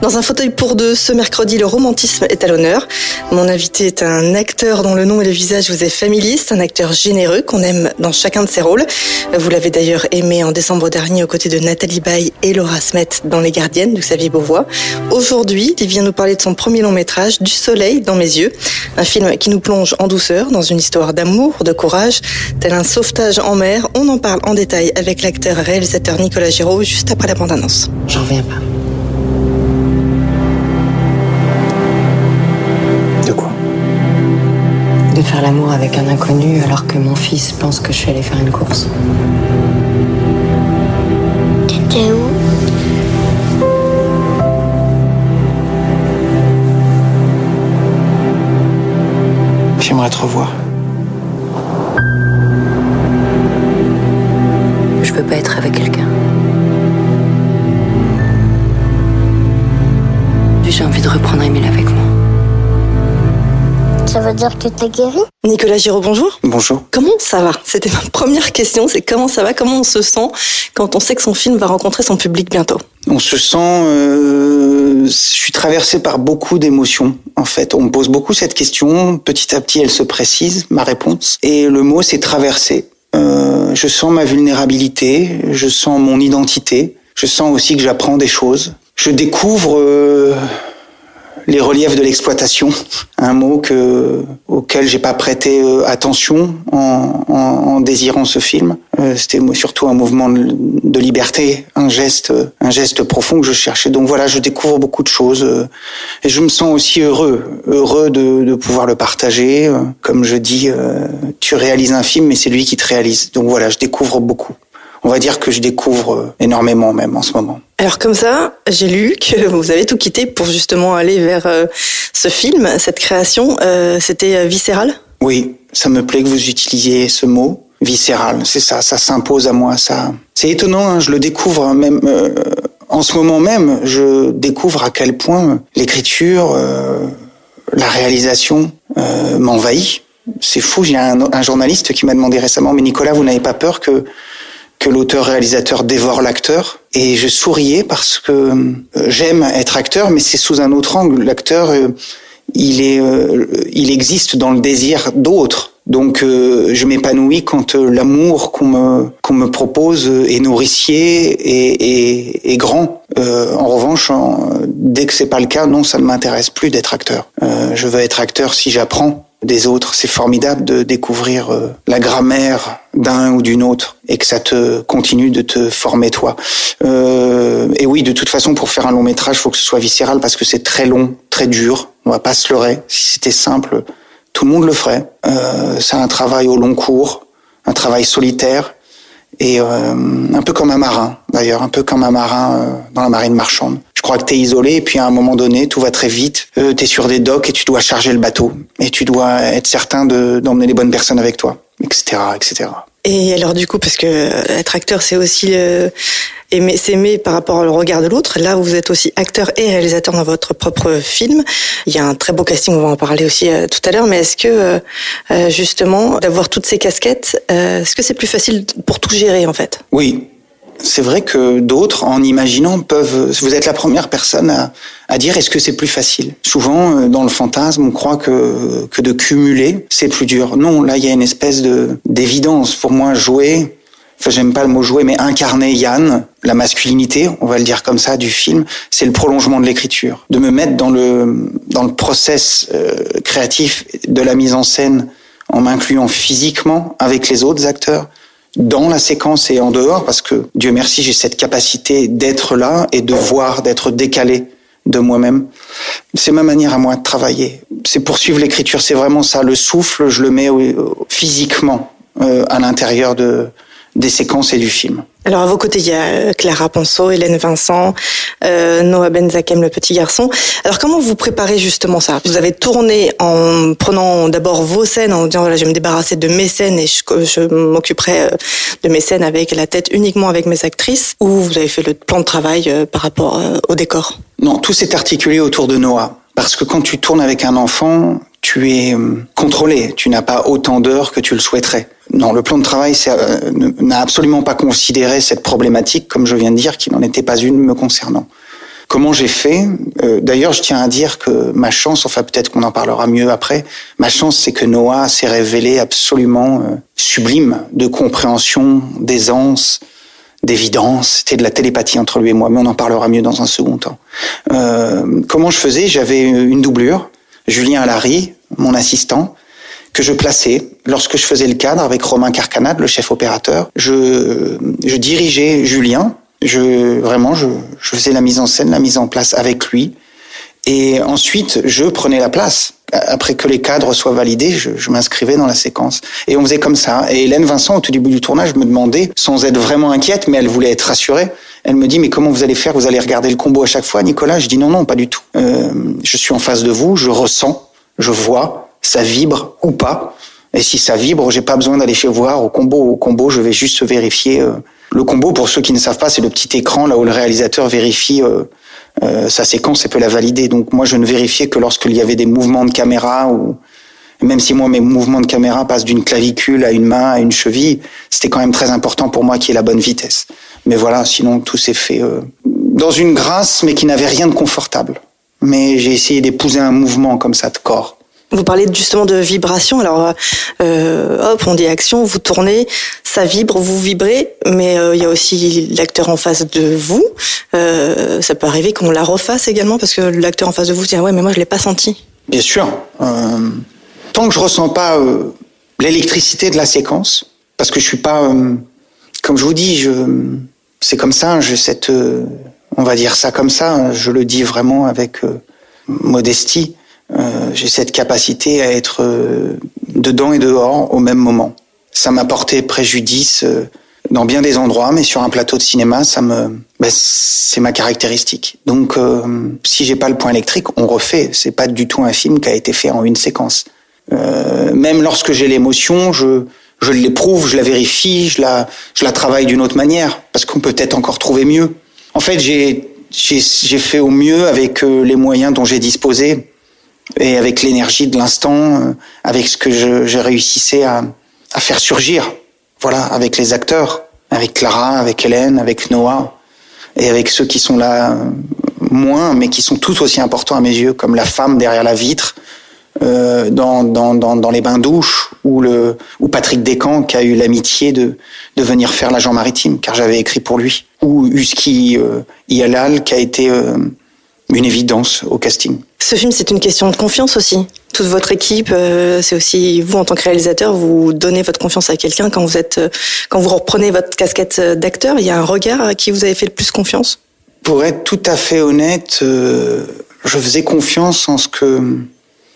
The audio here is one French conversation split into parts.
Dans un fauteuil pour deux, ce mercredi, le romantisme est à l'honneur. Mon invité est un acteur dont le nom et le visage vous est familier. un acteur généreux qu'on aime dans chacun de ses rôles. Vous l'avez d'ailleurs aimé en décembre dernier aux côtés de Nathalie Baye et Laura Smet dans Les Gardiennes de Xavier Beauvois. Aujourd'hui, il vient nous parler de son premier long métrage, Du soleil dans mes yeux. Un film qui nous plonge en douceur dans une histoire d'amour, de courage, tel un sauvetage en mer. On en parle en détail avec l'acteur réalisateur Nicolas Giraud juste après la bande-annonce. J'en reviens pas. De faire l'amour avec un inconnu alors que mon fils pense que je suis allée faire une course. T'étais où? J'aimerais te revoir. Je peux pas être avec quelqu'un. Dire que t'es guéri Nicolas Giraud, bonjour. Bonjour. Comment ça va? C'était ma première question, c'est comment ça va? Comment on se sent quand on sait que son film va rencontrer son public bientôt? On se sent... Euh, je suis traversé par beaucoup d'émotions, en fait. On me pose beaucoup cette question. Petit à petit, elle se précise, ma réponse. Et le mot, c'est traverser. Euh, je sens ma vulnérabilité, je sens mon identité, je sens aussi que j'apprends des choses. Je découvre... Euh, les reliefs de l'exploitation, un mot que, auquel j'ai pas prêté euh, attention en, en, en, désirant ce film. Euh, c'était surtout un mouvement de liberté, un geste, un geste profond que je cherchais. Donc voilà, je découvre beaucoup de choses euh, et je me sens aussi heureux, heureux de, de pouvoir le partager. Comme je dis, tu réalises un film, mais c'est lui qui te réalise. Donc voilà, je découvre beaucoup on va dire que je découvre énormément même en ce moment. Alors comme ça, j'ai lu que vous avez tout quitté pour justement aller vers euh, ce film, cette création. Euh, C'était euh, viscéral? Oui, ça me plaît que vous utilisiez ce mot. Viscéral, c'est ça, ça s'impose à moi. Ça, c'est étonnant. Hein, je le découvre même euh, en ce moment même. Je découvre à quel point l'écriture, euh, la réalisation m'envahit. C'est fou. J'ai un, un journaliste qui m'a demandé récemment, mais Nicolas, vous n'avez pas peur que que l'auteur-réalisateur dévore l'acteur. Et je souriais parce que euh, j'aime être acteur, mais c'est sous un autre angle. L'acteur, euh, il est, euh, il existe dans le désir d'autres. Donc je m'épanouis quand l'amour qu'on me qu'on me propose est nourricier et, et, et grand. en revanche, dès que c'est pas le cas, non, ça ne m'intéresse plus d'être acteur. je veux être acteur si j'apprends des autres. C'est formidable de découvrir euh, la grammaire d'un ou d'une autre et que ça te continue de te former toi. Euh, et oui, de toute façon, pour faire un long métrage, faut que ce soit viscéral parce que c'est très long, très dur. On va pas se leurrer. Si c'était simple, tout le monde le ferait. Euh, c'est un travail au long cours, un travail solitaire et euh, un peu comme un marin d'ailleurs, un peu comme un marin euh, dans la marine marchande. Je crois que tu es isolé et puis à un moment donné, tout va très vite. Euh, sur des docks et tu dois charger le bateau et tu dois être certain d'emmener les bonnes personnes avec toi, etc., etc. Et alors du coup, parce que être acteur, c'est aussi euh, aimer, s'aimer par rapport au regard de l'autre. Là, vous êtes aussi acteur et réalisateur dans votre propre film. Il y a un très beau casting, on va en parler aussi euh, tout à l'heure. Mais est-ce que euh, euh, justement d'avoir toutes ces casquettes, est-ce que c'est plus facile pour tout gérer en fait? Oui, c'est vrai que d'autres, en imaginant, peuvent. Vous êtes la première personne à, à dire est-ce que c'est plus facile? Souvent, euh, dans le fantasme, on croit que que de cumuler, c'est plus dur. Non, là, il y a une espèce de d'évidence. Pour moi, jouer. Enfin, j'aime pas le mot jouer, mais incarner Yann, la masculinité, on va le dire comme ça, du film, c'est le prolongement de l'écriture. De me mettre dans le dans le process euh, créatif de la mise en scène en m'incluant physiquement avec les autres acteurs, dans la séquence et en dehors, parce que Dieu merci, j'ai cette capacité d'être là et de voir, d'être décalé de moi-même. C'est ma manière à moi de travailler. C'est poursuivre l'écriture, c'est vraiment ça. Le souffle, je le mets physiquement euh, à l'intérieur de, des séquences et du film. Alors à vos côtés, il y a euh, Clara Ponceau, Hélène Vincent, euh, Noah Benzakem, le petit garçon. Alors comment vous préparez justement ça? Vous avez tourné en prenant d'abord vos scènes, en disant voilà, je vais me débarrasser de mes scènes et je, je m'occuperai euh, de mes scènes avec la tête uniquement avec mes actrices, ou vous avez fait le plan de travail euh, par rapport au décor? Non, tout s'est articulé autour de Noah. Parce que quand tu tournes avec un enfant, tu es euh, contrôlé, tu n'as pas autant d'heures que tu le souhaiterais. Non, le plan de travail euh, n'a absolument pas considéré cette problématique, comme je viens de dire, qui n'en était pas une me concernant. Comment j'ai fait euh, D'ailleurs, je tiens à dire que ma chance, enfin peut-être qu'on en parlera mieux après, ma chance, c'est que Noah s'est révélé absolument euh, sublime de compréhension, d'aisance, d'évidence. C'était de la télépathie entre lui et moi, mais on en parlera mieux dans un second temps. Euh, comment je faisais? J'avais une doublure, Julien Allary, mon assistant, que je plaçais lorsque je faisais le cadre avec Romain Carcanade, le chef opérateur. Je, je dirigeais Julien je vraiment, je, je faisais la mise en scène, la mise en place avec lui, et ensuite je prenais la place. Après que les cadres soient validés, je, je m'inscrivais dans la séquence. Et on faisait comme ça. Et Hélène Vincent, au tout début du tournage, me demandait, sans être vraiment inquiète, mais elle voulait être rassurée, elle me dit, mais comment vous allez faire? Vous allez regarder le combo à chaque fois, Nicolas Je dis, non, non, pas du tout. Euh, je suis en face de vous, je ressens, je vois, ça vibre ou pas. Et si ça vibre, j'ai pas besoin d'aller chez voir au combo. Au combo, je vais juste vérifier. Euh, le combo, pour ceux qui ne savent pas, c'est le petit écran là où le réalisateur vérifie euh, euh, sa séquence et peut la valider. Donc moi, je ne vérifiais que lorsqu'il y avait des mouvements de caméra ou même si moi mes mouvements de caméra passent d'une clavicule à une main à une cheville, c'était quand même très important pour moi qu'il y ait la bonne vitesse. Mais voilà, sinon tout s'est fait dans une grâce, mais qui n'avait rien de confortable. Mais j'ai essayé d'épouser un mouvement comme ça de corps. Vous parlez justement de vibration. Alors, euh, hop, on dit action, vous tournez, ça vibre, vous vibrez, mais euh, il y a aussi l'acteur en face de vous. Euh, ça peut arriver qu'on la refasse également parce que l'acteur en face de vous dit ah ouais, mais moi je l'ai pas senti. Bien sûr. Euh, tant que je ressens pas euh, l'électricité de la séquence, parce que je suis pas, euh, comme je vous dis, je, c'est comme ça. Je cette, on va dire ça comme ça. Je le dis vraiment avec modestie euh, j'ai cette capacité à être euh, dedans et dehors au même moment. Ça m'a porté préjudice euh, dans bien des endroits, mais sur un plateau de cinéma, ça me, ben, c'est ma caractéristique. Donc, si j'ai pas le point électrique, on refait. C'est pas du tout un film qui a été fait en une séquence. même lorsque j'ai l'émotion, je, je l'éprouve, je la vérifie, je la, je la travaille d'une autre manière, parce qu'on peut peut-être encore trouver mieux. En fait, j'ai, fait au mieux avec les moyens dont j'ai disposé et avec l'énergie de l'instant, euh, avec ce que je, je réussissais à, à, faire surgir, voilà, avec les acteurs, avec Clara, avec Hélène, avec Noah, et avec ceux qui sont là euh, moins, mais qui sont tout aussi importants à mes yeux, comme la femme derrière la vitre, euh, dans, dans, dans, dans, les bains douches, ou, le, ou Patrick Descamps qui a eu l'amitié de, de venir faire l'agent maritime, car j'avais écrit pour lui, ou Husky euh, Ialal qui a été euh, une évidence au casting. Ce film, c'est une question de confiance aussi. Toute votre équipe, euh, c'est aussi vous en tant que réalisateur, vous donnez votre confiance à quelqu'un quand vous êtes, euh, quand vous reprenez votre casquette d'acteur. Il y a un regard à qui vous avez fait le plus confiance? Pour être tout à fait honnête, euh, je faisais confiance en ce que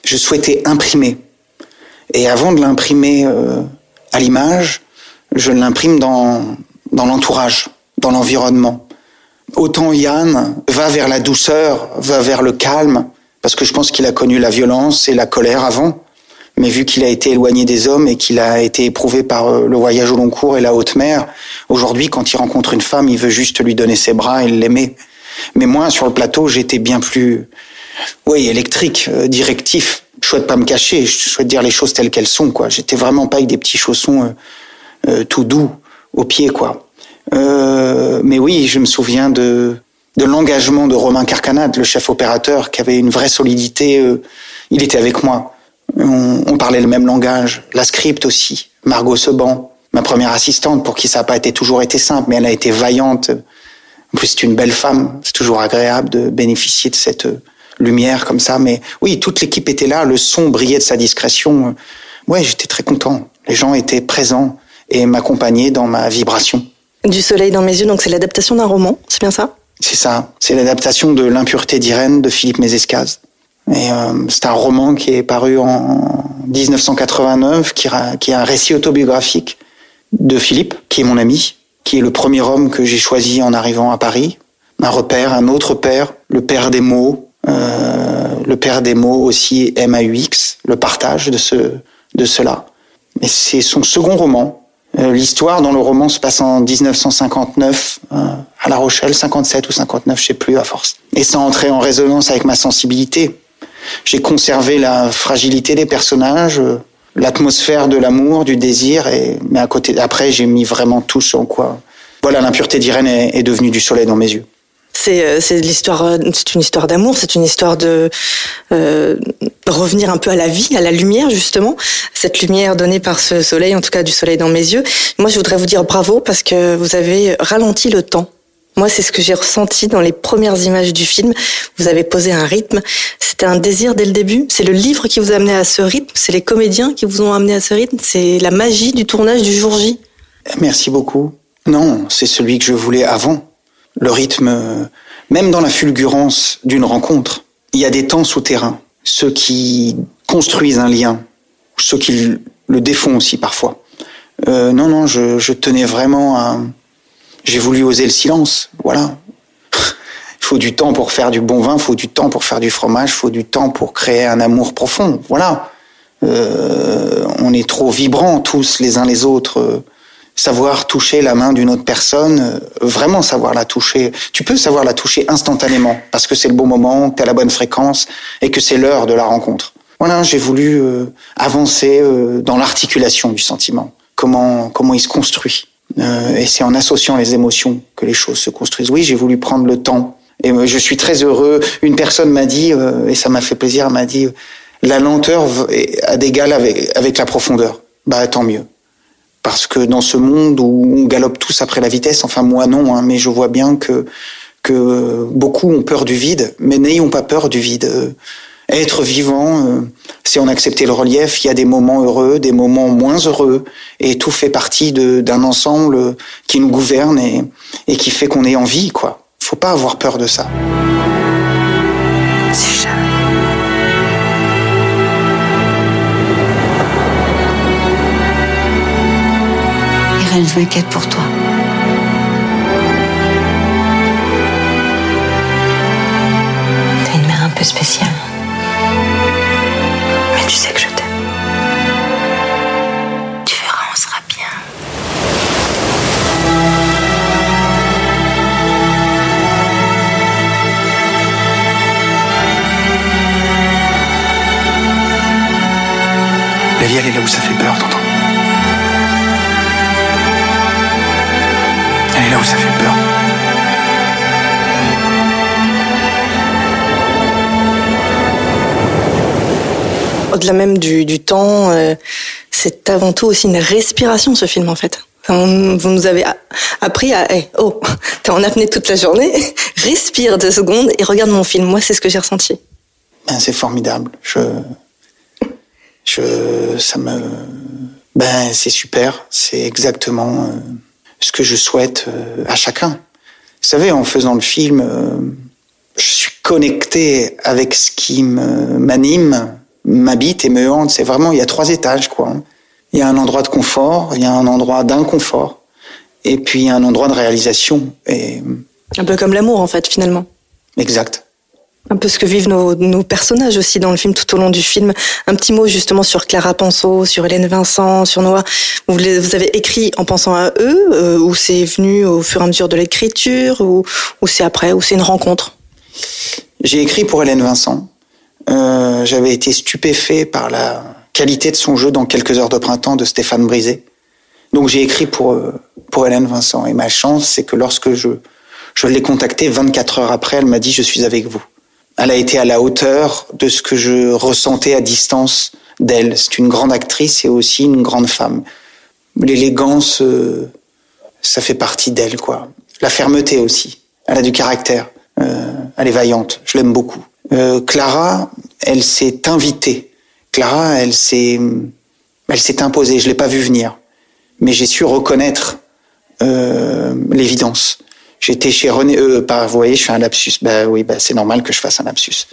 je souhaitais imprimer. Et avant de l'imprimer à l'image, je l'imprime dans dans l'entourage, dans l'environnement. Autant Yann va vers la douceur, va vers le calme, parce que je pense qu'il a connu la violence et la colère avant. Mais vu qu'il a été éloigné des hommes et qu'il a été éprouvé par euh, le voyage au long cours et la haute mer, aujourd'hui, quand il rencontre une femme, il veut juste lui donner ses bras et l'aimer. Mais moi, sur le plateau, j'étais bien plus, oui, électrique, euh, directif. Je souhaite pas me cacher, je souhaite dire les choses telles qu'elles sont, quoi. J'étais vraiment pas avec des petits chaussons euh, euh tout doux aux pieds, quoi. Mais oui, je me souviens de, de l'engagement de Romain Carcanade, le chef opérateur, qui avait une vraie solidité. Il était avec moi. On, on, parlait le même langage. La script aussi. Margot Seban, ma première assistante, pour qui ça n'a pas été toujours été simple, mais elle a été vaillante. En plus, c'est une belle femme. C'est toujours agréable de bénéficier de cette lumière comme ça. Mais oui, toute l'équipe était là. Le son brillait de sa discrétion. Ouais, j'étais très content. Les gens étaient présents et m'accompagnaient dans ma vibration. Du soleil dans mes yeux, donc c'est l'adaptation d'un roman, c'est bien ça? C'est ça. C'est l'adaptation de L'impureté d'Irène de Philippe Mézescaz. Et euh, c'est un roman qui est paru en 1989, qui, qui est un récit autobiographique de Philippe, qui est mon ami, qui est le premier homme que j'ai choisi en arrivant à Paris. Un repère, un autre père, le père des mots, le père des mots aussi MAUX, le partage de ce de cela. Mais c'est son second roman, euh, l'histoire dans le roman se passe en 1959 euh, à La Rochelle, 57 ou 59, je sais plus à force. Et ça entrait en résonance avec ma sensibilité. j'ai conservé la fragilité des personnages, euh, l'atmosphère de l'amour, du désir, et mais à côté, après, j'ai mis vraiment tout en quoi. Voilà, l'impureté d'Irène est, est devenue du soleil dans mes yeux. C'est euh, c'est l'histoire, euh, c'est une histoire d'amour, c'est une histoire de euh, revenir un peu à la vie, à la lumière justement, cette lumière donnée par ce soleil, en tout cas du soleil dans mes yeux. Moi, je voudrais vous dire bravo parce que vous avez ralenti le temps. Moi, c'est ce que j'ai ressenti dans les premières images du film. Vous avez posé un rythme. C'était un désir dès le début. C'est le livre qui vous a amené à ce rythme. C'est les comédiens qui vous ont amené à ce rythme. C'est la magie du tournage du jour J. Merci beaucoup. Non, c'est celui que je voulais avant. Le rythme, euh, même dans la fulgurance d'une rencontre, il y a des temps souterrains. Ceux qui construisent un lien, ceux qui le défont aussi parfois. Euh, non, non, je, je tenais vraiment à... J'ai voulu oser le silence, voilà. Il faut du temps pour faire du bon vin, il faut du temps pour faire du fromage, il faut du temps pour créer un amour profond, voilà. Euh, on est trop vibrants tous les uns les autres. Savoir toucher la main d'une autre personne, euh, vraiment savoir la toucher. Tu peux savoir la toucher instantanément parce que c'est le bon moment, que tu à la bonne fréquence et que c'est l'heure de la rencontre. Voilà, j'ai voulu euh, avancer euh, dans l'articulation du sentiment. Comment comment il se construit. Euh, et c'est en associant les émotions que les choses se construisent. Oui, j'ai voulu prendre le temps. Et euh, je suis très heureux. Une personne m'a dit, euh, et ça m'a fait plaisir, m'a dit, la lenteur a d'égal avec, avec la profondeur. Bah tant mieux. Parce que dans ce monde où on galope tous après la vitesse, enfin moi non, hein, mais je vois bien que que beaucoup ont peur du vide, mais n'ayons pas peur du vide. Euh, Être vivant, euh, c'est en accepter le relief. Il y a des moments heureux, des moments moins heureux, et tout fait partie d'un ensemble qui nous gouverne et, et qui fait qu'on est en vie, quoi. Faut pas avoir peur de ça. Je m'inquiète pour toi. T'as une mère un peu spéciale. Mais tu sais que je t'aime. Tu verras, on sera bien. La vie, elle est là où ça fait peur, t'entends là où ça fait peur. Au-delà même du, du temps, euh, c'est avant tout aussi une respiration ce film en fait. On- vous nous avez a- appris à hey, oh t'es en apnée toute la journée, respire deux secondes et regarde mon film. Moi c'est ce que j'ai ressenti. Ben, c'est formidable. Je, je, ça me, ben, c'est super. C'est exactement euh, ce que je souhaite euh, à chacun. Vous savez, en faisant le film, euh, je suis connecté avec ce qui me m'anime, m'habite et me hante. C'est vraiment, il y a trois étages, quoi. Il y a un endroit de confort, il y a un endroit d'inconfort, et puis il y a un endroit de réalisation. Et Un peu comme l'amour en fait finalement. exact. Un peu ce que vivent nos, personnages aussi dans le film, tout au long du film. Un petit mot justement sur Clara Penceau, sur Hélène Vincent, sur Noah. Vous, avez écrit en pensant à eux, euh, ou c'est venu au fur et à mesure de l'écriture, ou, ou c'est après, ou c'est une rencontre? J'ai écrit pour Hélène Vincent. Euh, J'avais été stupéfait par la qualité de son jeu dans Quelques heures de printemps de Stéphane Brisé. Donc j'ai écrit pour euh, pour Hélène Vincent. Et ma chance, c'est que lorsque je je l'ai contactée 24 heures après, elle m'a dit je suis avec vous. Elle a été à la hauteur de ce que je ressentais à distance d'elle. C'est une grande actrice et aussi une grande femme. L'élégance, euh, ça fait partie d'elle, quoi. La fermeté aussi. Elle a du caractère. Euh, elle est vaillante. Je l'aime beaucoup. Euh, Clara, elle s'est invitée. Clara, elle s'est, elle s'est imposée. Je l'ai pas vue venir, mais j'ai su reconnaître l'évidence. J'étais chez René. Euh, pas, vous voyez, je fais un lapsus. Bah oui, bah c'est normal que je fasse un lapsus.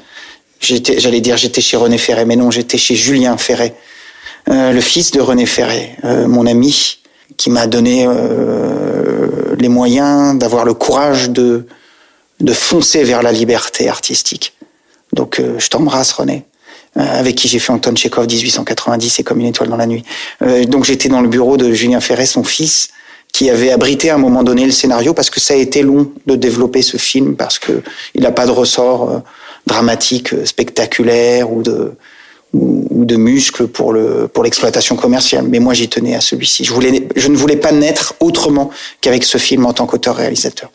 J'allais dire j'étais chez René Ferré, mais non, j'étais chez Julien Ferré, euh, le fils de René Ferré, euh, mon ami, qui m'a donné euh, les moyens d'avoir le courage de de foncer vers la liberté artistique. Donc euh, je t'embrasse René, euh, avec qui j'ai fait Anton Tchekhov 1890 et comme une étoile dans la nuit. Euh, donc j'étais dans le bureau de Julien Ferret, son fils, qui avait abrité à un moment donné le scénario parce que ça a été long de développer ce film parce que il n'a pas de ressort euh, dramatique, spectaculaire ou de ou de muscles pour le pour l'exploitation commerciale. Mais moi, j'y tenais à celui-ci. Je voulais, je ne voulais pas naître autrement qu'avec ce film en tant qu'auteur-réalisateur.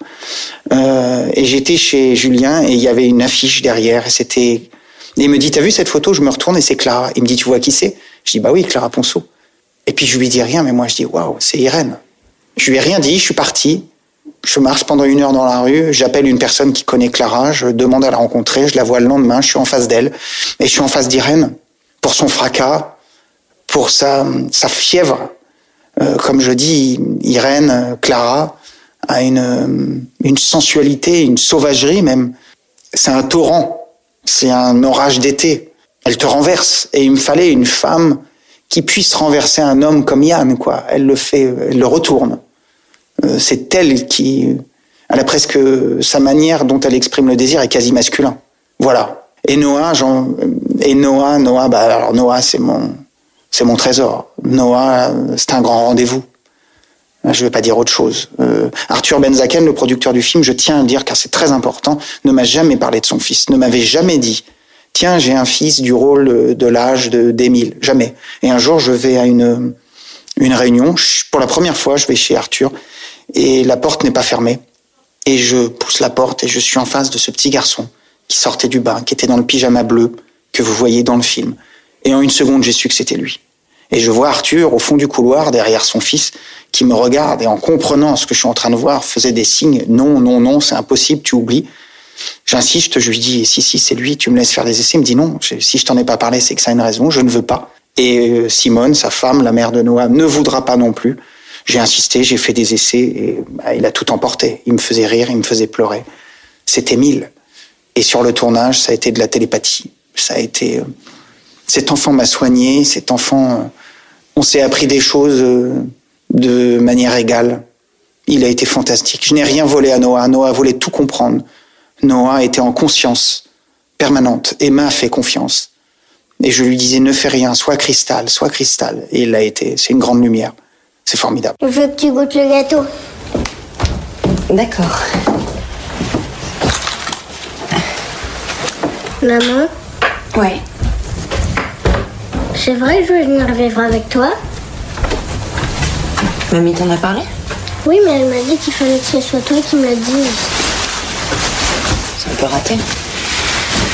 Euh, et j'étais chez Julien et il y avait une affiche derrière. C'était, il me dit, t'as vu cette photo? Je me retourne et c'est Clara. Il me dit, tu vois qui c'est? Je dis, bah oui, Clara Ponceau. Et puis je lui dis rien, mais moi je dis, waouh, c'est Irène. Je lui ai rien dit, je suis parti. Je marche pendant une heure dans la rue, j'appelle une personne qui connaît Clara, je demande à la rencontrer, je la vois le lendemain, je suis en face d'elle, et je suis en face d'Irène pour son fracas, pour sa, sa fièvre. Euh, comme je dis, Irène, Clara, a une, une sensualité, une sauvagerie même. C'est un torrent, c'est un orage d'été. Elle te renverse. Et il me fallait une femme qui puisse renverser un homme comme Yann, quoi. Elle le fait, elle le retourne. Euh, c'est elle qui, elle a presque sa manière dont elle exprime le désir est quasi masculin. Voilà. Et Noah, et Noah, Noah, bah alors Noah, c'est mon, c'est mon trésor. Noah, c'est un grand rendez-vous. Je ne vais pas dire autre chose. Euh, Arthur Benzaken, le producteur du film, je tiens à le dire car c'est très important, ne m'a jamais parlé de son fils, ne m'avait jamais dit tiens, j'ai un fils du rôle de l'âge d'Émile. Jamais. Et un jour, je vais à une une réunion. Pour la première fois, je vais chez Arthur et la porte n'est pas fermée. Et je pousse la porte et je suis en face de ce petit garçon qui sortait du bain, qui était dans le pyjama bleu que vous voyez dans le film. Et en une seconde, j'ai su que c'était lui. Et je vois Arthur au fond du couloir, derrière son fils, qui me regarde et en comprenant ce que je suis en train de voir, faisait des signes. Non, non, non, c'est impossible, tu oublies. J'insiste, je lui dis, si, si, c'est lui, tu me laisses faire des essais. Il me dit non, si je t'en ai pas parlé, c'est que ça a une raison, je ne veux pas. Et euh, Simone, sa femme, la mère de Noah, ne voudra pas non plus. J'ai insisté, j'ai fait des essais et bah, il a tout emporté. Il me faisait rire, il me faisait pleurer. C'était mille. Et sur le tournage, ça a été de la télépathie. Ça a été. Euh, cet enfant m'a soigné. Cet enfant, euh, on s'est appris des choses euh, de manière égale. Il a été fantastique. Je n'ai rien volé à Noah. Noah voulait tout comprendre. Noah était en conscience permanente et m'a fait confiance. Et je lui disais, ne fais rien, sois cristal, sois cristal. Et il l'a été. C'est une grande lumière. C'est formidable. Je veux que tu goûtes le gâteau. D'accord. Maman, Ouais. c'est vrai que je vais venir vivre avec toi Mamie t'en a parlé? Oui, mais elle m'a dit qu'il fallait que ce soit toi qui me le dise. C'est un peu raté.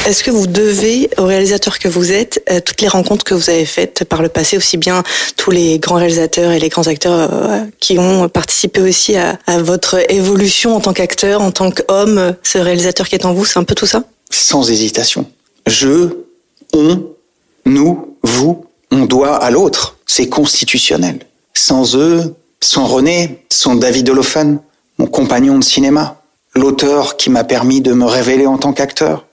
Est-ce que vous devez au réalisateur que vous êtes euh, toutes les rencontres que vous avez faites par le passé, aussi bien tous les grands réalisateurs et les grands acteurs euh, qui ont participé aussi à, à votre évolution en tant qu'acteur, en tant qu'homme, ce réalisateur qui est en vous, c'est un peu tout ça? Sans hésitation. Je, on, nous, vous, on doit à l'autre. C'est constitutionnel. Sans eux, sans René, sans David Holophane, mon compagnon de cinéma, l'auteur qui m'a permis de me révéler en tant qu'acteur,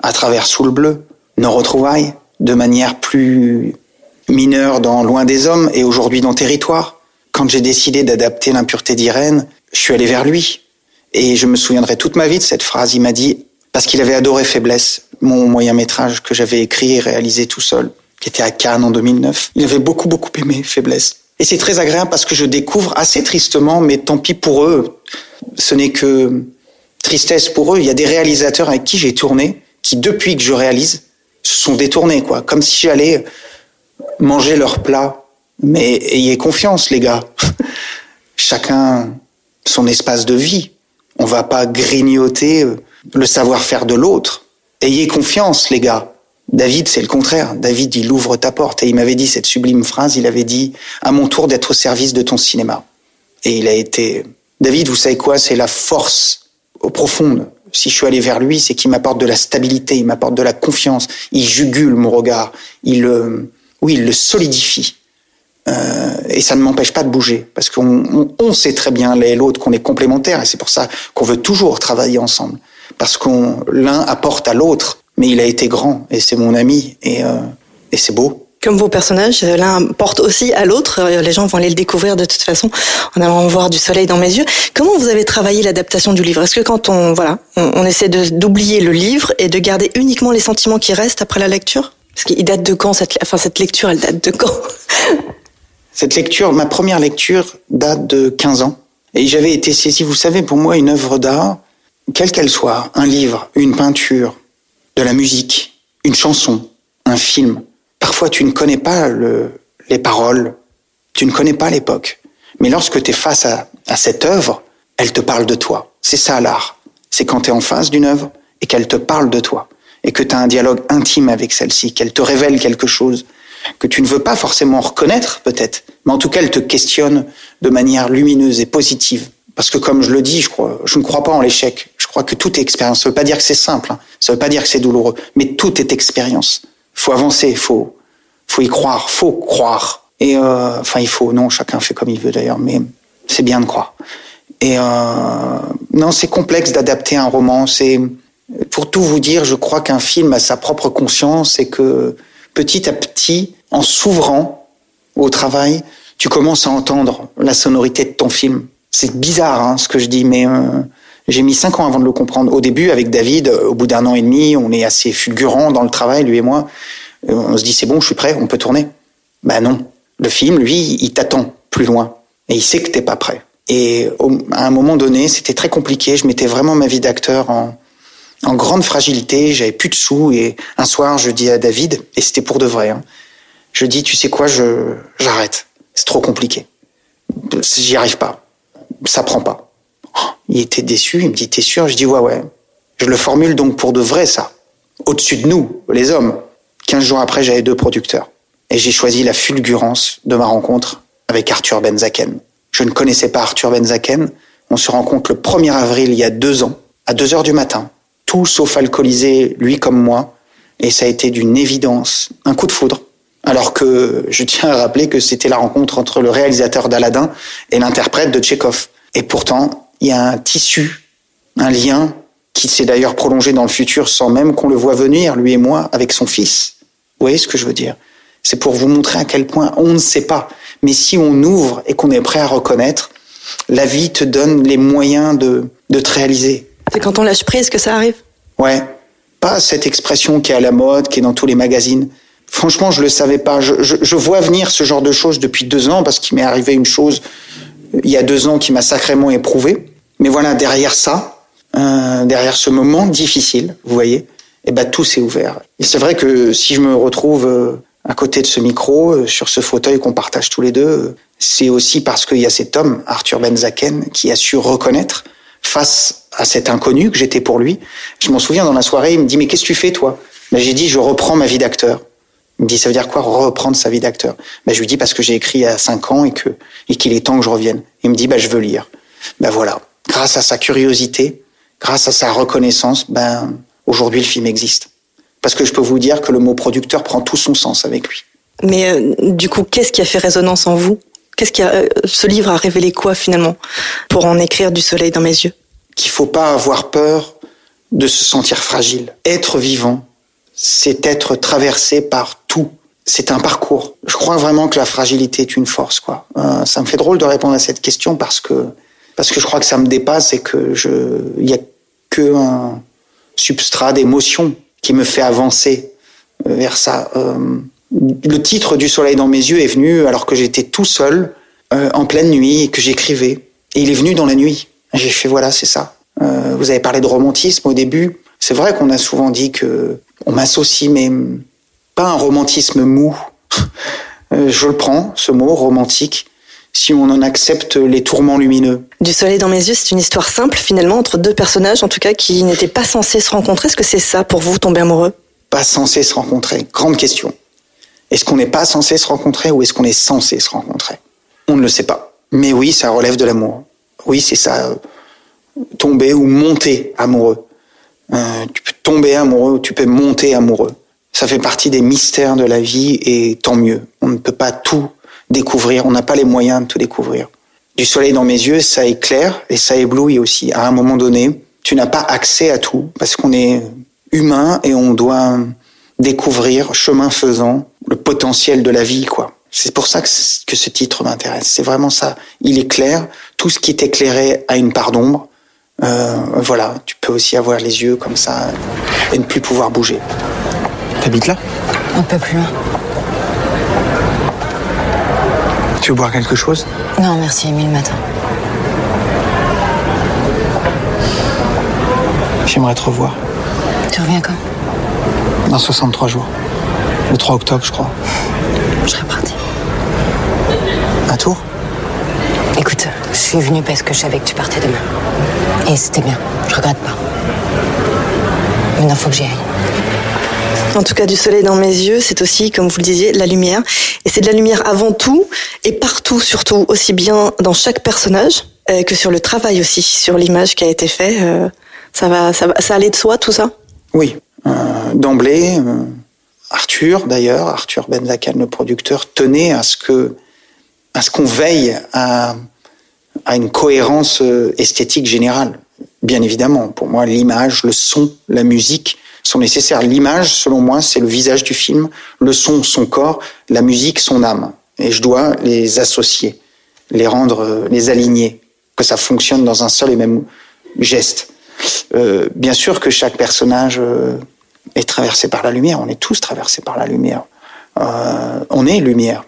à travers Sous le bleu, nos retrouvailles, de manière plus mineure dans Loin des hommes et aujourd'hui dans Territoire. Quand j'ai décidé d'adapter l'impureté d'Irène, je suis allé vers lui. Et je me souviendrai toute ma vie de cette phrase. Il m'a dit, parce qu'il avait adoré Faiblesse, mon moyen métrage que j'avais écrit et réalisé tout seul, qui était à Cannes en 2009. Il avait beaucoup, beaucoup aimé Faiblesse. Et c'est très agréable parce que je découvre assez tristement, mais tant pis pour eux, ce n'est que tristesse pour eux. Il y a des réalisateurs avec qui j'ai tourné qui, depuis que je réalise, se sont détournés, quoi. Comme si j'allais manger leur plat. Mais ayez confiance, les gars. Chacun son espace de vie. On va pas grignoter euh, le savoir-faire de l'autre. Ayez confiance, les gars. David, c'est le contraire. David, il ouvre ta porte. Et il m'avait dit cette sublime phrase, il avait dit, à mon tour d'être au service de ton cinéma. Et il a été... David, vous savez quoi? C'est la force profonde. Si je suis allé vers lui, c'est qu'il m'apporte de la stabilité, il m'apporte de la confiance. Il jugule mon regard. Il, euh, oui, il le solidifie. Euh, et ça ne m'empêche pas de bouger, parce qu'on on, sait très bien l'un et l'autre qu'on est complémentaires, et c'est pour ça qu'on veut toujours travailler ensemble, parce qu'on l'un apporte à l'autre. Mais il a été grand, et c'est mon ami, et, euh, et c'est beau. Comme vos personnages, l'un porte aussi à l'autre. Euh, Les gens vont aller le découvrir de toute façon en allant voir du soleil dans mes yeux. Comment vous avez travaillé l'adaptation du livre? Est-ce que quand on voilà, on, on essaie d'oublier le livre et de garder uniquement les sentiments qui restent après la lecture? Parce qu'il date de quand cette enfin cette lecture Elle date de quand? Cette lecture, ma première lecture date de 15 ans. Et j'avais été saisi, vous savez, pour moi, une œuvre d'art, quelle qu'elle soit, un livre, une peinture, de la musique, une chanson, un film. Parfois, tu ne connais pas le, les paroles, tu ne connais pas l'époque. Mais lorsque tu es face à, à cette œuvre, elle te parle de toi. C'est ça l'art. C'est quand tu es en face d'une œuvre et qu'elle te parle de toi et que tu as un dialogue intime avec celle-ci, qu'elle te révèle quelque chose que tu ne veux pas forcément reconnaître peut-être, mais en tout cas elle te questionne de manière lumineuse et positive. Parce que comme je le dis, je, crois, je ne crois pas en l'échec. Je crois que tout est expérience. Ça ne veut pas dire que c'est simple, hein. ça ne veut pas dire que c'est douloureux, mais tout est expérience. Faut avancer, faut, faut y croire, faut croire. Et euh, enfin, il faut, non, chacun fait comme il veut d'ailleurs, mais c'est bien de croire. Et euh, non, c'est complexe d'adapter un roman. C'est pour tout vous dire, je crois qu'un film a sa propre conscience et que petit à petit, en s'ouvrant au travail, tu commences à entendre la sonorité de ton film. C'est bizarre hein, ce que je dis, mais euh, j'ai mis cinq ans avant de le comprendre. Au début, avec David, au bout d'un an et demi, on est assez fulgurant dans le travail, lui et moi. Euh, on se dit c'est bon, je suis prêt, on peut tourner. Ben non, le film, lui, il t'attend plus loin et il sait que t'es pas prêt. Et à un moment donné, c'était très compliqué. Je mettais vraiment ma vie d'acteur en, en grande fragilité. J'avais plus de sous et un soir, je dis à David, et c'était pour de vrai. Hein, je dis, tu sais quoi, je j'arrête. C'est trop compliqué. J'y arrive pas. Ça prend pas. Il était déçu. Il me dit, t'es sûr? Je dis, ouais, ouais. Je le formule donc pour de vrai, ça. Au-dessus de nous, les hommes. Quinze jours après, j'avais deux producteurs. Et j'ai choisi la fulgurance de ma rencontre avec Arthur Benzaken. Je ne connaissais pas Arthur Benzaken. On se rencontre le 1er avril il y a deux ans, à 2 heures du matin. Tout sauf alcoolisé, lui comme moi. Et ça a été d'une évidence, un coup de foudre. Alors que je tiens à rappeler que c'était la rencontre entre le réalisateur d'Aladin et l'interprète de Tchekhov. Et pourtant, il y a un tissu, un lien qui s'est d'ailleurs prolongé dans le futur sans même qu'on le voit venir, lui et moi, avec son fils. Vous voyez ce que je veux dire? C'est pour vous montrer à quel point on ne sait pas. Mais si on ouvre et qu'on est prêt à reconnaître, la vie te donne les moyens de, de te réaliser. C'est quand on lâche prise que ça arrive? Ouais. Pas cette expression qui est à la mode, qui est dans tous les magazines. Franchement, je le savais pas. Je, je, je vois venir ce genre de choses depuis deux ans parce qu'il m'est arrivé une chose il y a deux ans qui m'a sacrément éprouvé. Mais voilà, derrière ça, euh, derrière ce moment difficile, vous voyez, eh ben tout s'est ouvert. Et c'est vrai que si je me retrouve euh, à côté de ce micro, euh, sur ce fauteuil qu'on partage tous les deux, c'est aussi parce qu'il y a cet homme, Arthur Benzaken, qui a su reconnaître face à cet inconnu que j'étais pour lui. Je m'en souviens dans la soirée, il me dit mais qu'est-ce que tu fais toi? Ben, J'ai dit je reprends ma vie d'acteur. Il me dit ça veut dire quoi reprendre sa vie d'acteur? Ben, Je lui dis parce que j'ai écrit il y a cinq ans et que et qu'il est temps que je revienne. Il me dit ben je veux lire. Ben voilà, grâce à sa curiosité, grâce à sa reconnaissance, ben aujourd'hui le film existe. Parce que je peux vous dire que le mot producteur prend tout son sens avec lui. Mais euh, du coup, qu'est-ce qui a fait résonance en vous? Qu'est-ce qui a, euh, ce livre a révélé quoi finalement pour en écrire du soleil dans mes yeux? Qu'il faut pas avoir peur de se sentir fragile. Être vivant, c'est être traversé par. C'est un parcours. Je crois vraiment que la fragilité est une force, quoi. Euh, ça me fait drôle de répondre à cette question parce que parce que je crois que ça me dépasse et que je il y a que un substrat d'émotion qui me fait avancer vers ça. Euh, le titre du Soleil dans mes yeux est venu alors que j'étais tout seul euh, en pleine nuit et que j'écrivais. Et il est venu dans la nuit. J'ai fait voilà, c'est ça. Vous avez parlé de romantisme au début. C'est vrai qu'on a souvent dit que on m'associe, mais pas un romantisme mou. Euh, je le prends, ce mot romantique, si on en accepte les tourments lumineux. Du soleil dans mes yeux, c'est une histoire simple finalement entre deux personnages, en tout cas qui n'étaient pas censés se rencontrer. Est-ce que c'est ça pour vous, tomber amoureux? Pas censés se rencontrer. Grande question. Est-ce qu'on n'est pas censé se rencontrer ou est-ce qu'on est censé se rencontrer? On ne le sait pas. Mais oui, ça relève de l'amour. Oui, c'est ça. Tomber ou monter amoureux. Euh, tu peux tomber amoureux ou tu peux monter amoureux. Ça fait partie des mystères de la vie et tant mieux. On ne peut pas tout découvrir. On n'a pas les moyens de tout découvrir. Du soleil dans mes yeux, ça éclaire et ça éblouit aussi. À un moment donné, tu n'as pas accès à tout parce qu'on est humain et on doit découvrir, chemin faisant, le potentiel de la vie, quoi. C'est pour ça que, ce titre m'intéresse. C'est vraiment ça. Il éclaire. Tout ce qui est éclairé a une part d'ombre. Euh, voilà. Tu peux aussi avoir les yeux comme ça et ne plus pouvoir bouger. T'habites là Un peu plus loin. Tu veux boire quelque chose Non, merci, Émile m'attend. J'aimerais te revoir. Tu reviens quand Dans 63 jours. Le 3 octobre, je crois. Je serais partie. À Tours Écoute, je suis venue parce que je savais que tu partais demain. Et c'était bien. Je regrette pas. Maintenant, faut que j'y aille. En tout cas, du soleil dans mes yeux, c'est aussi, comme vous le disiez, la lumière. Et c'est de la lumière avant tout et partout, surtout, aussi bien dans chaque personnage euh, que sur le travail aussi, sur l'image qui a été faite. Euh, ça va, ça allait de soi, tout ça? Oui, euh, d'emblée. Arthur, d'ailleurs, Arthur Benzakan, le producteur, tenait à ce que, à ce qu'on veille à, à une cohérence esthétique générale. Bien évidemment, pour moi, l'image, le son, la musique sont nécessaires. L'image, selon moi, c'est le visage du film, le son, son corps, la musique, son âme. Et je dois les associer, les rendre, euh, les aligner, que ça fonctionne dans un seul et même geste. Euh, bien sûr que chaque personnage euh, est traversé par la lumière. On est tous traversés par la lumière. On est lumière,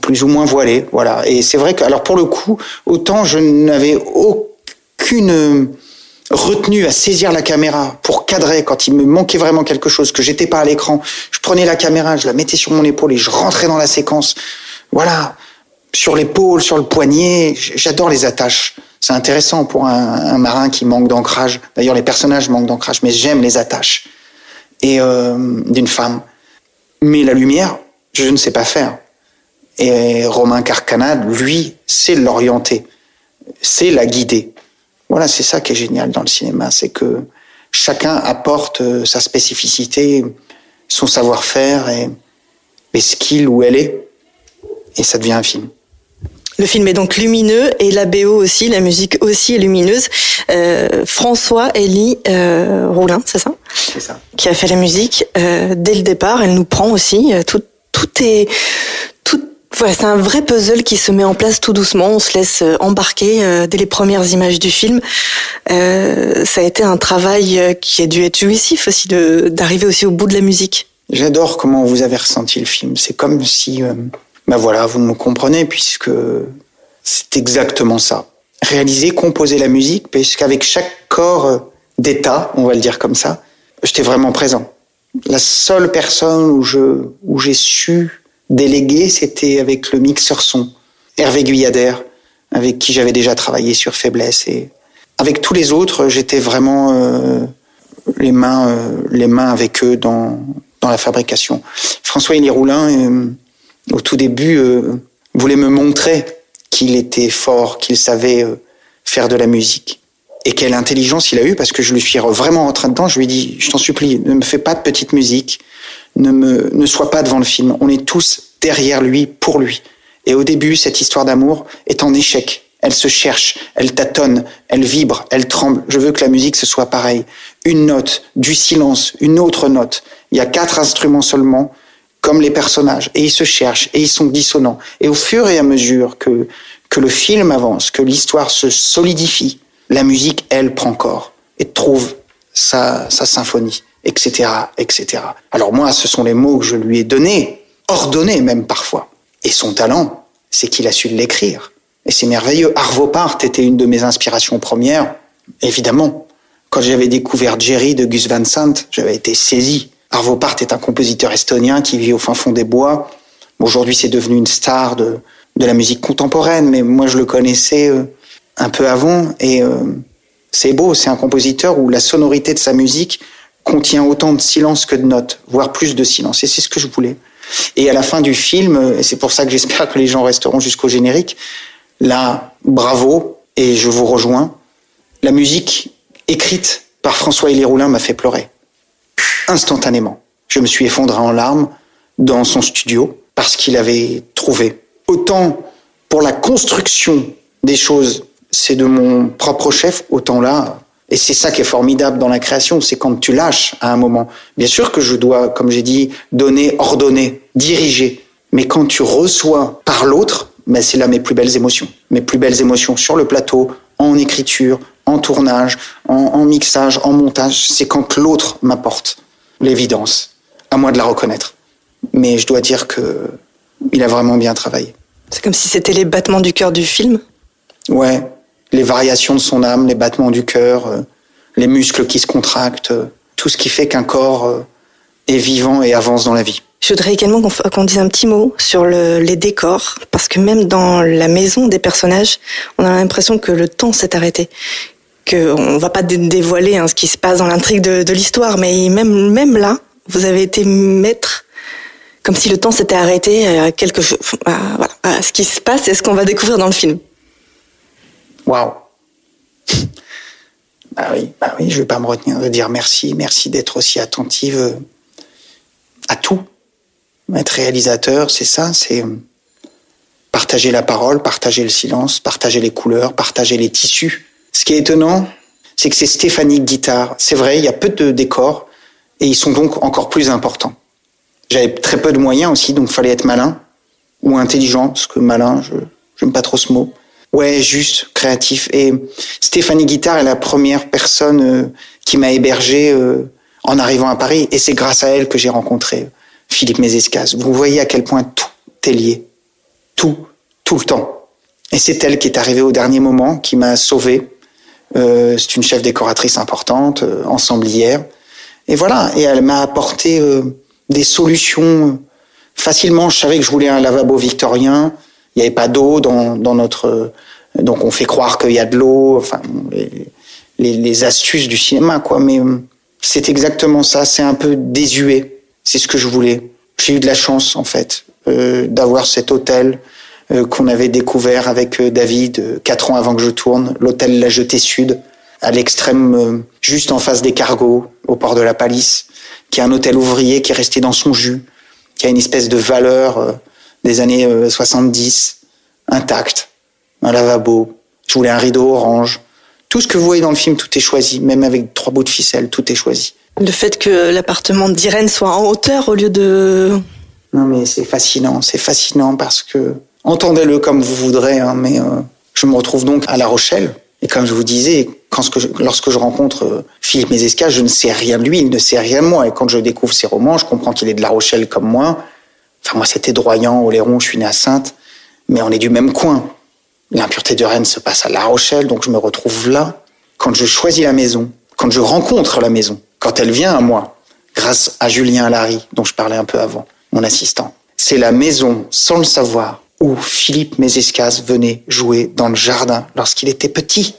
plus ou moins voilé, voilà. Et c'est vrai que, alors pour le coup, autant je n'avais aucune retenue à saisir la caméra pour cadrer quand il me manquait vraiment quelque chose, que j'étais pas à l'écran. Je prenais la caméra, je la mettais sur mon épaule et je rentrais dans la séquence. Voilà, sur l'épaule, sur le poignet. J'adore les attaches. C'est intéressant pour un, un marin qui manque d'ancrage. D'ailleurs, les personnages manquent d'ancrage, mais j'aime les attaches. Et euh, d'une femme. Mais la lumière, je ne sais pas faire. Et Romain Carcanade, lui, sait l'orienter, sait la guider. Voilà, c'est ça qui est génial dans le cinéma, c'est que chacun apporte euh, sa spécificité, son savoir-faire et les skills où elle est, et ça devient un film. Le film est donc lumineux et la BO aussi, la musique aussi est lumineuse. Euh, François Elie euh, Roulin, c'est ça? C'est ça. Qui a fait la musique euh, dès le départ. Elle nous prend aussi. Tout, tout est. Voilà, c'est un vrai puzzle qui se met en place tout doucement. On se laisse euh, embarquer euh, dès les premières images du film. Euh, ça a été un travail qui a dû être jouissif aussi d'arriver aussi au bout de la musique. J'adore comment vous avez ressenti le film. C'est comme si, ben voilà, vous me comprenez puisque c'est exactement ça. Réaliser, composer la musique, puisqu'avec chaque corps d'état, on va le dire comme ça, j'étais vraiment présent. La seule personne où je où j'ai su déléguer, c'était avec le mixeur son, Hervé Guyader, avec qui j'avais déjà travaillé sur Faiblesse et avec tous les autres, j'étais vraiment euh, les mains euh, les mains avec eux dans dans la fabrication. François Élie Roulin, euh, au tout début, euh, voulait me montrer qu'il était fort, qu'il savait euh, faire de la musique. Et quelle intelligence il a eu, parce que je lui suis vraiment rentré dedans, je lui ai dit, je t'en supplie, ne me fais pas de petite musique, ne, me, ne sois pas devant le film, on est tous derrière lui, pour lui. Et au début, cette histoire d'amour est en échec. Elle se cherche, elle tâtonne, elle vibre, elle tremble. Je veux que la musique, ce soit pareil. Une note, du silence, une autre note. Il y a quatre instruments seulement, comme les personnages. Et ils se cherchent, et ils sont dissonants. Et au fur et à mesure que, que le film avance, que l'histoire se solidifie, la musique, elle, prend corps et trouve sa, sa symphonie, etc., etc. Alors moi, ce sont les mots que je lui ai donnés, ordonnés même parfois. Et son talent, c'est qu'il a su l'écrire. Et c'est merveilleux. Arvo Part était une de mes inspirations premières, évidemment. Quand j'avais découvert Jerry de Gus Van Sant, j'avais été saisi. Arvo Part est un compositeur estonien qui vit au fin fond des bois. Aujourd'hui, c'est devenu une star de, la musique contemporaine, mais moi, je le connaissais euh, un peu avant. Et euh, c'est beau, c'est un compositeur où la sonorité de sa musique contient autant de silence que de notes, voire plus de silence. Et c'est ce que je voulais. Et à la fin du film, et c'est pour ça que j'espère que les gens resteront jusqu'au générique, là, bravo, et je vous rejoins. La musique écrite par François Élie Roulin m'a fait pleurer. Instantanément. Je me suis effondré en larmes dans son studio parce qu'il avait trouvé. Autant pour la construction des choses, c'est de mon propre chef, autant là, et c'est ça qui est formidable dans la création, c'est quand tu lâches à un moment. Bien sûr que je dois, comme j'ai dit, donner, ordonner, diriger. Mais quand tu reçois par l'autre, ben c'est là mes plus belles émotions. Mes plus belles émotions sur le plateau, en écriture, en tournage, en, en mixage, en montage, c'est quand l'autre m'apporte l'évidence. À moi de la reconnaître. Mais je dois dire que il a vraiment bien travaillé. C'est comme si c'était les battements du cœur du film? Ouais, les variations de son âme, les battements du cœur, euh, les muscles qui se contractent, euh, tout ce qui fait qu'un corps euh, est vivant et avance dans la vie. Je voudrais également qu'on dise un petit mot sur le, les décors, parce que même dans la maison des personnages, on a l'impression que le temps s'est arrêté. Que on va pas dévoiler hein, ce qui se passe dans l'intrigue de, l'histoire, mais même même là, vous avez été maître, comme si le temps s'était arrêté à quelque chose, voilà, à ce qui se passe et ce qu'on va découvrir dans le film. Waouh. Bah oui, bah oui, je vais pas me retenir de dire merci, merci d'être aussi attentive à tout. Être réalisateur, c'est ça, c'est partager la parole, partager le silence, partager les couleurs, partager les tissus. Ce qui est étonnant, c'est que c'est Stéphanie Guitare. C'est vrai, il y a peu de décors et ils sont donc encore plus importants. J'avais très peu de moyens aussi, donc fallait être malin ou intelligent, parce que malin, je j'aime pas trop ce mot. Ouais, juste, créatif. Et Stéphanie Guitard est la première personne euh, qui m'a hébergé euh, en arrivant à Paris, et c'est grâce à elle que j'ai rencontré Philippe Mézescas. Vous voyez à quel point tout est lié. Tout, tout le temps. Et c'est elle qui est arrivée au dernier moment, qui m'a sauvé. Euh, c'est une chef décoratrice importante, euh, ensemblière. Et voilà, et elle m'a apporté euh, des solutions facilement. Je savais que je voulais un lavabo victorien. Il n'y avait pas d'eau dans, dans notre... Donc on fait croire qu'il y a de l'eau, enfin les, les, astuces du cinéma, quoi. Mais c'est exactement ça, c'est un peu désuet c'est ce que je voulais. J'ai eu de la chance en fait euh, d'avoir cet hôtel euh, qu'on avait découvert avec euh, David quatre ans avant que je tourne, l'hôtel La Jetée Sud, à l'extrême, juste en face des cargos, au port de la Palisse, qui est un hôtel ouvrier qui est resté dans son jus, qui a une espèce de valeur des années 70, intact, un lavabo. Je voulais un rideau orange. Tout ce que vous voyez dans le film, tout est choisi, même avec trois bouts de ficelle, tout est choisi. Le fait que l'appartement d'Irène soit en hauteur au lieu de... Non mais c'est fascinant, c'est fascinant parce que entendez-le comme vous voudrez, hein, mais euh, je me retrouve donc à La Rochelle. Et comme je vous disais, quand ce que je, lorsque je rencontre euh, Philippe Mézesca, je ne sais rien de lui, il ne sait rien de moi. Et quand je découvre ses romans, je comprends qu'il est de La Rochelle comme moi. Enfin moi c'était Droyant, Oléron, je suis né à Sainte, mais on est du même coin. L'impureté de Rennes se passe à La Rochelle, donc je me retrouve là. Quand je choisis la maison, quand je rencontre la maison, quand elle vient à moi, grâce à Julien Larry, dont je parlais un peu avant, mon assistant. C'est la maison, sans le savoir, où Philippe Mézescas venait jouer dans le jardin lorsqu'il était petit.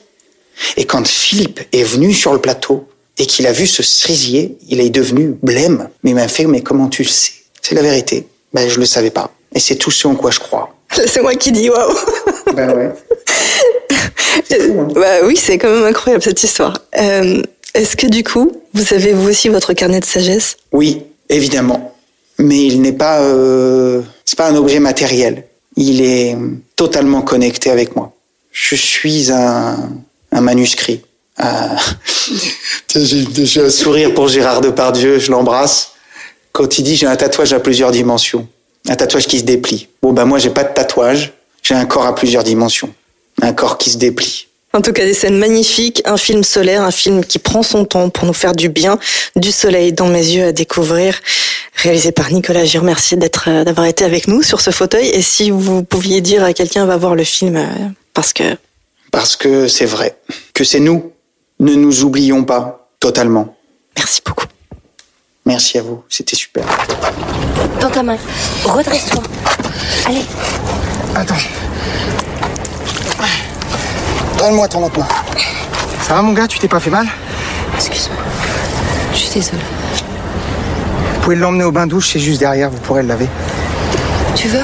Et quand Philippe est venu sur le plateau et qu'il a vu ce cerisier, il est devenu blême. Mais il m'a fait, mais comment tu le sais? C'est la vérité. Ben, je le savais pas. Et c'est tout ce en quoi je crois. C'est moi qui dis waouh. Ben ouais. Hein. bah oui, c'est quand même incroyable cette histoire. Euh, est-ce que du coup, vous avez vous aussi votre carnet de sagesse? Oui, évidemment. Mais il n'est pas, euh, c'est pas un objet matériel. Il est totalement connecté avec moi. Je suis un, un manuscrit. Euh... j'ai un sourire pour Gérard Depardieu, je l'embrasse. Quand il dit j'ai un tatouage à plusieurs dimensions, un tatouage qui se déplie. Bon ben moi j'ai pas de tatouage, j'ai un corps à plusieurs dimensions, un corps qui se déplie. En tout cas, des scènes magnifiques, un film solaire, un film qui prend son temps pour nous faire du bien, du soleil dans mes yeux à découvrir, réalisé par Nicolas Gir. Merci d'être, euh, d'avoir été avec nous sur ce fauteuil. Et si vous pouviez dire à quelqu'un va voir le film, euh, parce que... Parce que c'est vrai, que c'est nous. Ne nous oublions pas totalement. Merci beaucoup. Merci à vous, c'était super. Dans ta main, redresse-toi. Allez. Attends. Donne-moi ton autre main. Ça va mon gars, tu t'es pas fait mal? Excuse-moi. Je suis désolée. Vous pouvez l'emmener au bain-douche, c'est juste derrière, vous pourrez le laver. Tu veux?